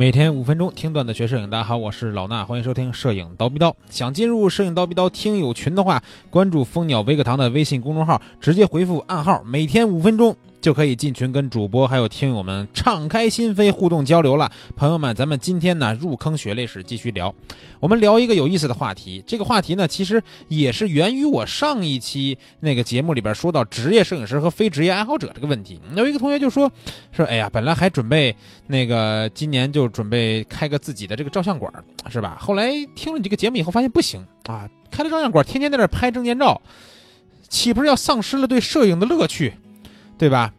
每天五分钟听段子学摄影，大家好，我是老衲，欢迎收听摄影刀逼刀。想进入摄影刀逼刀听友群的话，关注蜂鸟微课堂的微信公众号，直接回复暗号，每天五分钟。就可以进群跟主播还有听友们敞开心扉互动交流了，朋友们，咱们今天呢入坑血泪史继续聊，我们聊一个有意思的话题。这个话题呢，其实也是源于我上一期那个节目里边说到职业摄影师和非职业爱好者这个问题。有一个同学就说说，哎呀，本来还准备那个今年就准备开个自己的这个照相馆，是吧？后来听了你这个节目以后，发现不行啊，开了照相馆，天天在那拍证件照，岂不是要丧失了对摄影的乐趣？对吧？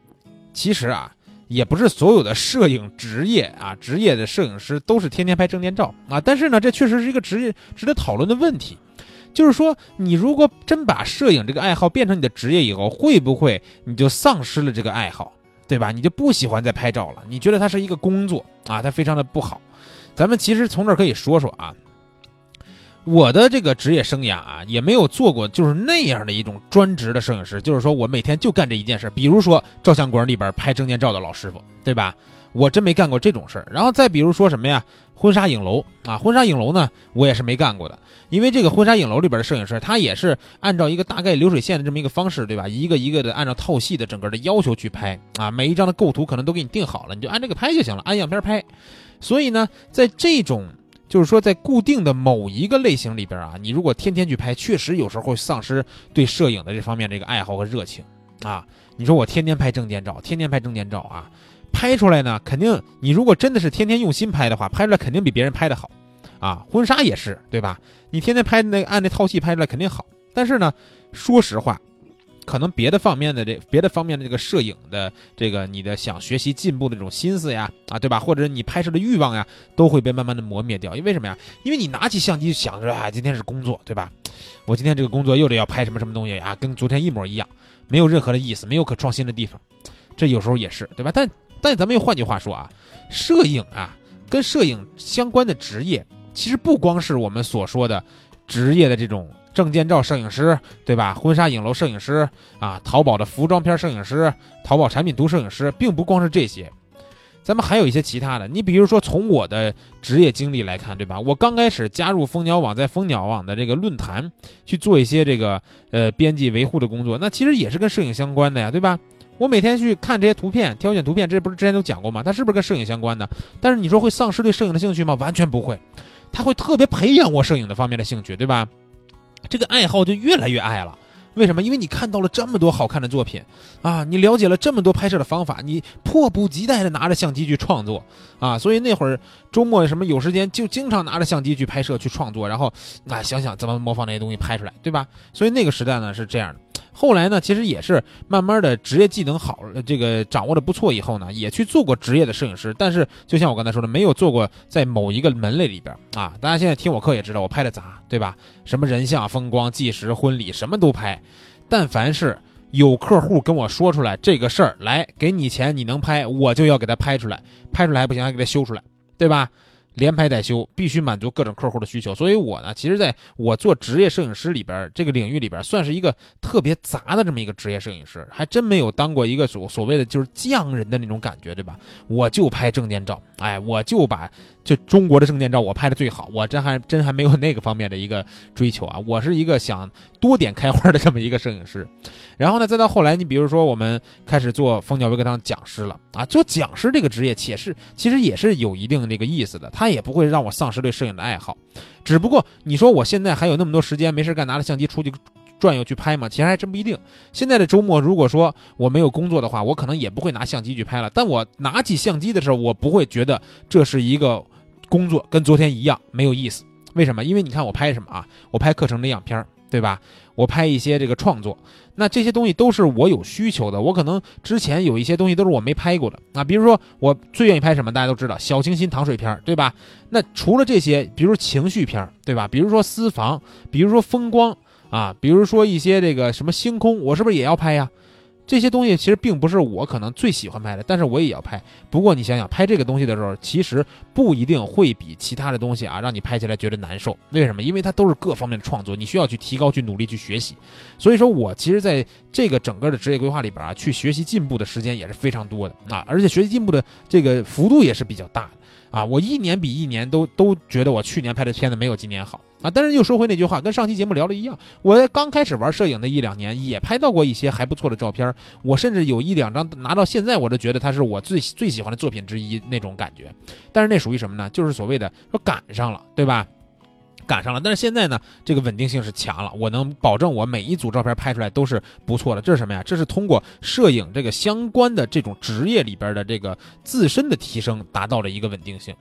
其实啊，也不是所有的摄影职业啊，职业的摄影师都是天天拍证件照啊。但是呢，这确实是一个职业值得讨论的问题。就是说，你如果真把摄影这个爱好变成你的职业以后，会不会你就丧失了这个爱好？对吧？你就不喜欢再拍照了？你觉得它是一个工作啊？它非常的不好。咱们其实从这儿可以说说啊。我的这个职业生涯啊，也没有做过就是那样的一种专职的摄影师，就是说我每天就干这一件事，比如说照相馆里边拍证件照的老师傅，对吧？我真没干过这种事儿。然后再比如说什么呀，婚纱影楼啊，婚纱影楼呢，我也是没干过的，因为这个婚纱影楼里边的摄影师，他也是按照一个大概流水线的这么一个方式，对吧？一个一个的按照套系的整个的要求去拍啊，每一张的构图可能都给你定好了，你就按这个拍就行了，按样片拍。所以呢，在这种就是说，在固定的某一个类型里边啊，你如果天天去拍，确实有时候会丧失对摄影的这方面这个爱好和热情啊。你说我天天拍证件照，天天拍证件照啊，拍出来呢，肯定你如果真的是天天用心拍的话，拍出来肯定比别人拍的好啊。婚纱也是，对吧？你天天拍那按那套戏拍出来肯定好，但是呢，说实话。可能别的方面的这别的方面的这个摄影的这个你的想学习进步的这种心思呀啊对吧？或者你拍摄的欲望呀，都会被慢慢的磨灭掉。因为什么呀？因为你拿起相机想着啊，今天是工作对吧？我今天这个工作又得要拍什么什么东西啊，跟昨天一模一样，没有任何的意思，没有可创新的地方。这有时候也是对吧？但但咱们又换句话说啊，摄影啊，跟摄影相关的职业，其实不光是我们所说的职业的这种。证件照摄影师，对吧？婚纱影楼摄影师啊，淘宝的服装片摄影师，淘宝产品图摄影师，并不光是这些，咱们还有一些其他的。你比如说，从我的职业经历来看，对吧？我刚开始加入蜂鸟网，在蜂鸟网的这个论坛去做一些这个呃编辑维护的工作，那其实也是跟摄影相关的呀，对吧？我每天去看这些图片，挑选图片，这不是之前都讲过吗？它是不是跟摄影相关的？但是你说会丧失对摄影的兴趣吗？完全不会，他会特别培养我摄影的方面的兴趣，对吧？这个爱好就越来越爱了，为什么？因为你看到了这么多好看的作品，啊，你了解了这么多拍摄的方法，你迫不及待的拿着相机去创作，啊，所以那会儿周末什么有时间就经常拿着相机去拍摄去创作，然后啊想想怎么模仿那些东西拍出来，对吧？所以那个时代呢是这样的。后来呢，其实也是慢慢的职业技能好，这个掌握的不错以后呢，也去做过职业的摄影师。但是就像我刚才说的，没有做过在某一个门类里边啊。大家现在听我课也知道，我拍的杂，对吧？什么人像、风光、纪实、婚礼，什么都拍。但凡是有客户跟我说出来这个事儿，来给你钱，你能拍，我就要给他拍出来。拍出来不行，还给他修出来，对吧？连拍带修，必须满足各种客户的需求。所以我呢，其实在我做职业摄影师里边这个领域里边，算是一个特别杂的这么一个职业摄影师，还真没有当过一个所所谓的就是匠人的那种感觉，对吧？我就拍证件照，哎，我就把。就中国的证件照，我拍的最好，我真还真还没有那个方面的一个追求啊！我是一个想多点开花的这么一个摄影师。然后呢，再到后来，你比如说我们开始做蜂鸟微课堂讲师了啊，做讲师这个职业，且是其实也是有一定那个意思的，也不会让我丧失对摄影的爱好。只不过你说我现在还有那么多时间没事干，拿着相机出去转悠去拍吗？其实还真不一定。现在的周末，如果说我没有工作的话，我可能也不会拿相机去拍了。但我拿起相机的时候，我不会觉得这是一个。工作跟昨天一样没有意思，为什么？因为你看我拍什么啊？我拍课程的样片对吧？我拍一些这个创作，那这些东西都是我有需求的。我可能之前有一些东西都是我没拍过的啊，比如说我最愿意拍什么？大家都知道小清新糖水片对吧？那除了这些，比如情绪片对吧？比如说私房，比如说风光啊，比如说一些这个什么星空，我是不是也要拍呀？这些东西其实并不是我可能最喜欢拍的，但是我也要拍。不过你想想，拍这个东西的时候，其实不一定会比其他的东西啊让你拍起来觉得难受。为什么？因为它都是各方面的创作，你需要去提高、去努力、去学习。所以说我其实在这个整个的职业规划里边啊，去学习进步的时间也是非常多的啊，而且学习进步的这个幅度也是比较大的。啊，我一年比一年都都觉得我去年拍的片子没有今年好啊！但是又说回那句话，跟上期节目聊的一样，我刚开始玩摄影的一两年，也拍到过一些还不错的照片。我甚至有一两张拿到现在，我都觉得它是我最最喜欢的作品之一那种感觉。但是那属于什么呢？就是所谓的说赶上了，对吧？赶上了，但是现在呢，这个稳定性是强了，我能保证我每一组照片拍出来都是不错的。这是什么呀？这是通过摄影这个相关的这种职业里边的这个自身的提升，达到了一个稳定性。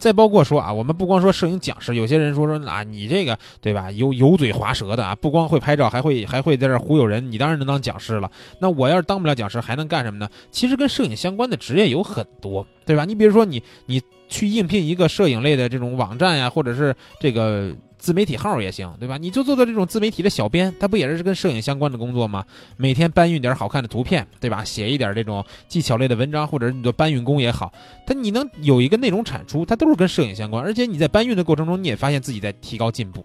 再包括说啊，我们不光说摄影讲师，有些人说说啊，你这个对吧？油油嘴滑舌的啊，不光会拍照，还会还会在这忽悠人，你当然能当讲师了。那我要是当不了讲师，还能干什么呢？其实跟摄影相关的职业有很多，对吧？你比如说你你。去应聘一个摄影类的这种网站呀，或者是这个自媒体号也行，对吧？你就做做这种自媒体的小编，他不也是跟摄影相关的工作吗？每天搬运点好看的图片，对吧？写一点这种技巧类的文章，或者你做搬运工也好，他你能有一个内容产出，它都是跟摄影相关。而且你在搬运的过程中，你也发现自己在提高进步，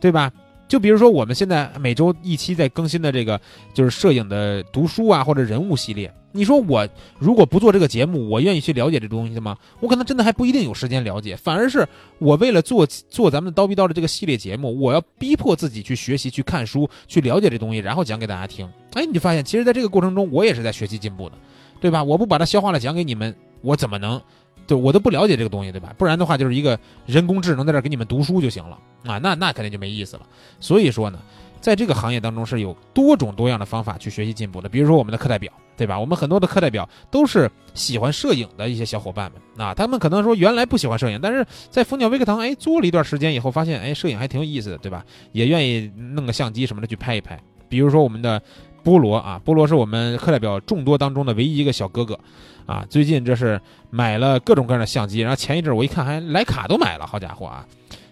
对吧？就比如说我们现在每周一期在更新的这个就是摄影的读书啊，或者人物系列。你说我如果不做这个节目，我愿意去了解这东西吗？我可能真的还不一定有时间了解。反而是我为了做做咱们刀逼刀的这个系列节目，我要逼迫自己去学习、去看书、去了解这东西，然后讲给大家听。哎，你就发现，其实在这个过程中，我也是在学习进步的，对吧？我不把它消化了讲给你们，我怎么能？对我都不了解这个东西，对吧？不然的话，就是一个人工智能在这儿给你们读书就行了啊，那那肯定就没意思了。所以说呢。在这个行业当中是有多种多样的方法去学习进步的，比如说我们的课代表，对吧？我们很多的课代表都是喜欢摄影的一些小伙伴们啊，他们可能说原来不喜欢摄影，但是在蜂鸟微课堂哎做了一段时间以后，发现哎摄影还挺有意思的，对吧？也愿意弄个相机什么的去拍一拍。比如说我们的菠萝啊，菠萝是我们课代表众多当中的唯一一个小哥哥啊，最近这是买了各种各样的相机，然后前一阵我一看还徕卡都买了，好家伙啊，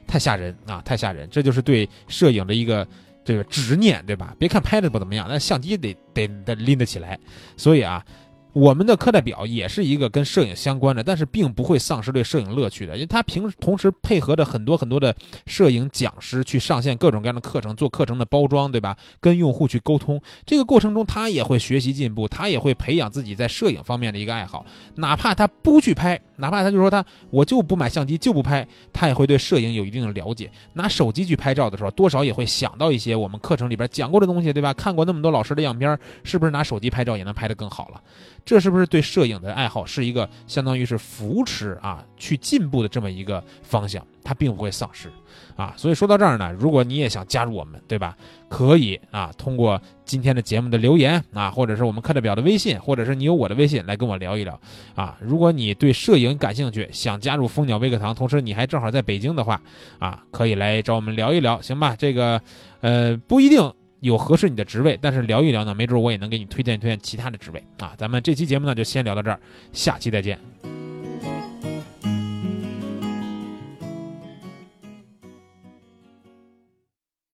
太吓人啊，太吓人！这就是对摄影的一个。这个执念，对吧？别看拍的不怎么样，但相机得得得拎得起来。所以啊。我们的课代表也是一个跟摄影相关的，但是并不会丧失对摄影乐趣的，因为他平时同时配合着很多很多的摄影讲师去上线各种各样的课程，做课程的包装，对吧？跟用户去沟通，这个过程中他也会学习进步，他也会培养自己在摄影方面的一个爱好。哪怕他不去拍，哪怕他就说他我就不买相机就不拍，他也会对摄影有一定的了解。拿手机去拍照的时候，多少也会想到一些我们课程里边讲过的东西，对吧？看过那么多老师的样片，是不是拿手机拍照也能拍得更好了？这是不是对摄影的爱好是一个相当于是扶持啊，去进步的这么一个方向？它并不会丧失啊。所以说到这儿呢，如果你也想加入我们，对吧？可以啊，通过今天的节目的留言啊，或者是我们课代表的微信，或者是你有我的微信来跟我聊一聊啊。如果你对摄影感兴趣，想加入蜂鸟微课堂，同时你还正好在北京的话啊，可以来找我们聊一聊，行吧？这个呃不一定。有合适你的职位，但是聊一聊呢，没准我也能给你推荐推荐其他的职位啊。咱们这期节目呢就先聊到这儿，下期再见。